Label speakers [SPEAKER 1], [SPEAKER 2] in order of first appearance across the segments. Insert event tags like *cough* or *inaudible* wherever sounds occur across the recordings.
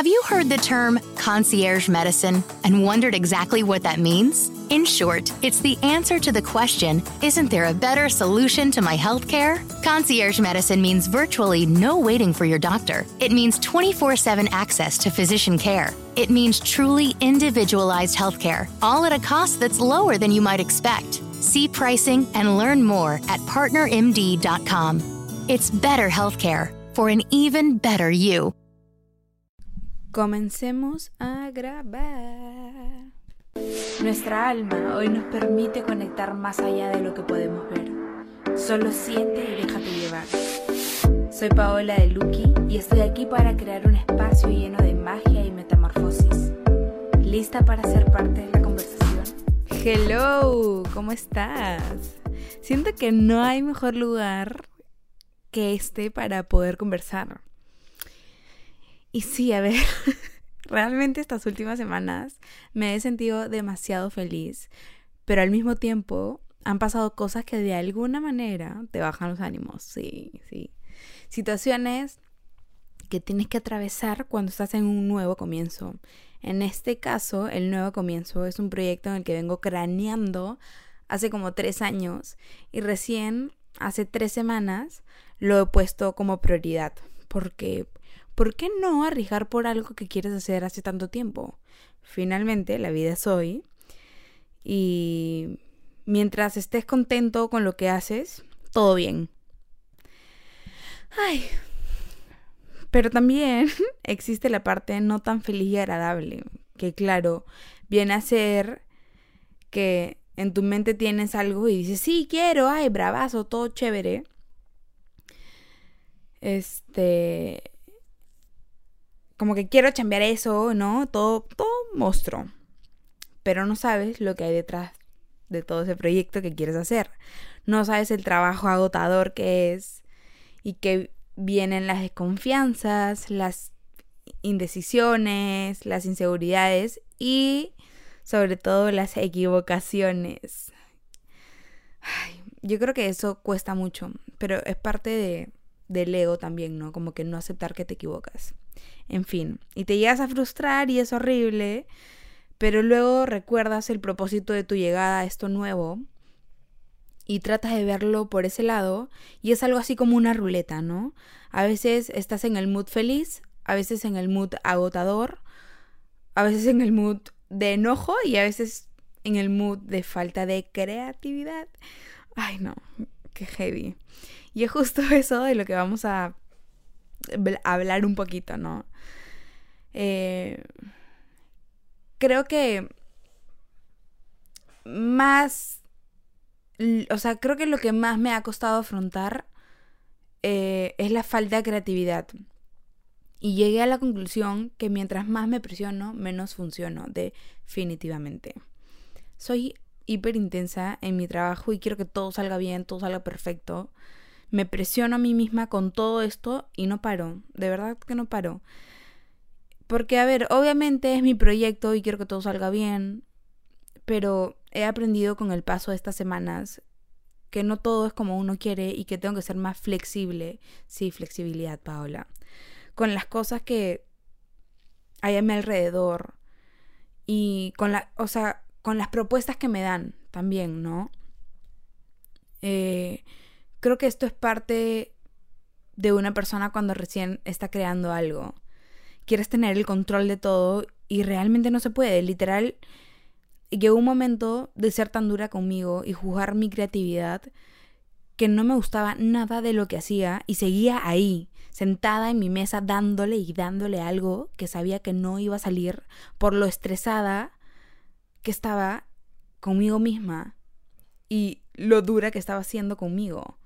[SPEAKER 1] Have you heard the term concierge medicine and wondered exactly what that means? In short, it's the answer to the question Isn't there a better solution to my healthcare? Concierge medicine means virtually no waiting for your doctor. It means 24 7 access to physician care. It means truly individualized healthcare, all at a cost that's lower than you might expect. See pricing and learn more at partnermd.com. It's better healthcare for an even better you.
[SPEAKER 2] Comencemos a grabar. Nuestra alma hoy nos permite conectar más allá de lo que podemos ver. Solo siente y déjate llevar. Soy Paola de Lucky y estoy aquí para crear un espacio lleno de magia y metamorfosis. ¿Lista para ser parte de la conversación? Hello, ¿cómo estás? Siento que no hay mejor lugar que este para poder conversar. Y sí, a ver, *laughs* realmente estas últimas semanas me he sentido demasiado feliz, pero al mismo tiempo han pasado cosas que de alguna manera te bajan los ánimos, sí, sí. Situaciones que tienes que atravesar cuando estás en un nuevo comienzo. En este caso, el nuevo comienzo es un proyecto en el que vengo craneando hace como tres años y recién hace tres semanas lo he puesto como prioridad porque ¿por qué no arriesgar por algo que quieres hacer hace tanto tiempo? Finalmente, la vida es hoy y mientras estés contento con lo que haces, todo bien. Ay, pero también *laughs* existe la parte no tan feliz y agradable, que claro, viene a ser que en tu mente tienes algo y dices, sí, quiero, ay, bravazo, todo chévere. Este, como que quiero chambear eso, ¿no? Todo, todo monstruo. Pero no sabes lo que hay detrás de todo ese proyecto que quieres hacer. No sabes el trabajo agotador que es y que vienen las desconfianzas, las indecisiones, las inseguridades y sobre todo las equivocaciones. yo creo que eso cuesta mucho, pero es parte de, del ego también, ¿no? Como que no aceptar que te equivocas. En fin, y te llegas a frustrar y es horrible, pero luego recuerdas el propósito de tu llegada a esto nuevo y tratas de verlo por ese lado y es algo así como una ruleta, ¿no? A veces estás en el mood feliz, a veces en el mood agotador, a veces en el mood de enojo y a veces en el mood de falta de creatividad. Ay, no, heavy. Y es justo *laughs* eso de lo que vamos a hablar un poquito, ¿no? Eh, creo que más, o sea, creo que lo que más me ha costado afrontar eh, es la falta de creatividad. Y llegué a la conclusión que mientras más me presiono, menos funciono, definitivamente. Soy hiper intensa en mi trabajo y quiero que todo salga bien, todo salga perfecto me presiono a mí misma con todo esto y no paro, de verdad que no paro. Porque, a ver, obviamente es mi proyecto y quiero que todo salga bien, pero he aprendido con el paso de estas semanas que no todo es como uno quiere y que tengo que ser más flexible. Sí, flexibilidad, Paola. Con las cosas que hay a mi alrededor y con la, o sea, con las propuestas que me dan también, ¿no? Eh, Creo que esto es parte de una persona cuando recién está creando algo. Quieres tener el control de todo y realmente no se puede. Literal, llegó un momento de ser tan dura conmigo y juzgar mi creatividad que no me gustaba nada de lo que hacía y seguía ahí, sentada en mi mesa dándole y dándole algo que sabía que no iba a salir por lo estresada que estaba conmigo misma y lo dura que estaba siendo conmigo.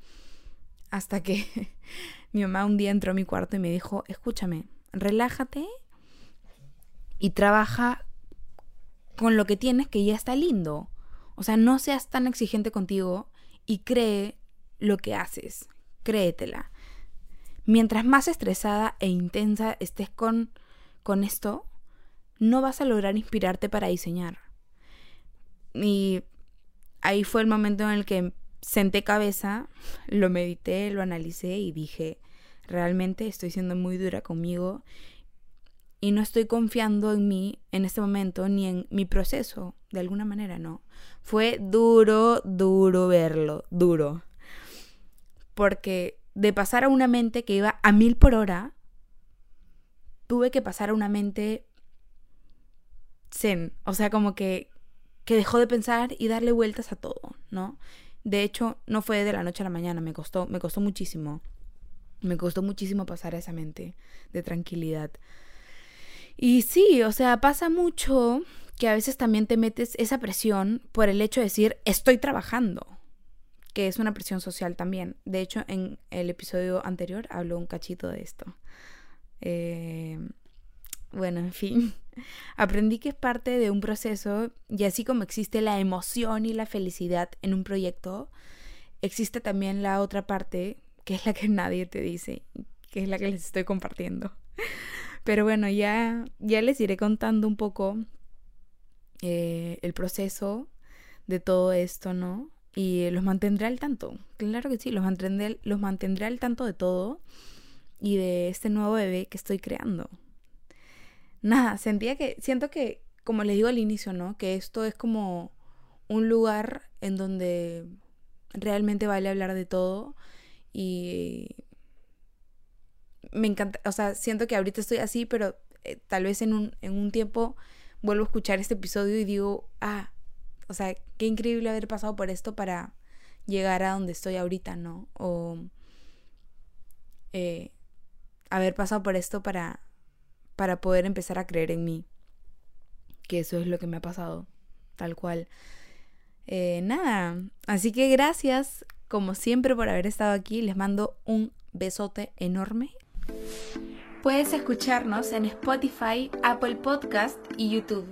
[SPEAKER 2] Hasta que *laughs* mi mamá un día entró a mi cuarto y me dijo, escúchame, relájate y trabaja con lo que tienes que ya está lindo. O sea, no seas tan exigente contigo y cree lo que haces. Créetela. Mientras más estresada e intensa estés con, con esto, no vas a lograr inspirarte para diseñar. Y ahí fue el momento en el que senté cabeza, lo medité, lo analicé y dije, realmente estoy siendo muy dura conmigo y no estoy confiando en mí en este momento ni en mi proceso, de alguna manera, ¿no? Fue duro, duro verlo, duro. Porque de pasar a una mente que iba a mil por hora, tuve que pasar a una mente zen, o sea, como que, que dejó de pensar y darle vueltas a todo, ¿no? De hecho, no fue de la noche a la mañana, me costó, me costó muchísimo. Me costó muchísimo pasar a esa mente de tranquilidad. Y sí, o sea, pasa mucho que a veces también te metes esa presión por el hecho de decir estoy trabajando, que es una presión social también. De hecho, en el episodio anterior habló un cachito de esto. Eh, bueno, en fin, aprendí que es parte de un proceso y así como existe la emoción y la felicidad en un proyecto, existe también la otra parte que es la que *laughs* nadie te dice, que es la que les estoy compartiendo. Pero bueno, ya, ya les iré contando un poco eh, el proceso de todo esto, ¿no? Y los mantendré al tanto. Claro que sí, los mantendré, los mantendré al tanto de todo y de este nuevo bebé que estoy creando. Nada, sentía que, siento que, como les digo al inicio, ¿no? Que esto es como un lugar en donde realmente vale hablar de todo y me encanta, o sea, siento que ahorita estoy así, pero eh, tal vez en un, en un tiempo vuelvo a escuchar este episodio y digo, ah, o sea, qué increíble haber pasado por esto para llegar a donde estoy ahorita, ¿no? O eh, haber pasado por esto para, para poder empezar a creer en mí. Que eso es lo que me ha pasado, tal cual. Eh, nada, así que gracias como siempre por haber estado aquí. Les mando un besote enorme
[SPEAKER 3] Puedes escucharnos en Spotify, Apple Podcast y YouTube.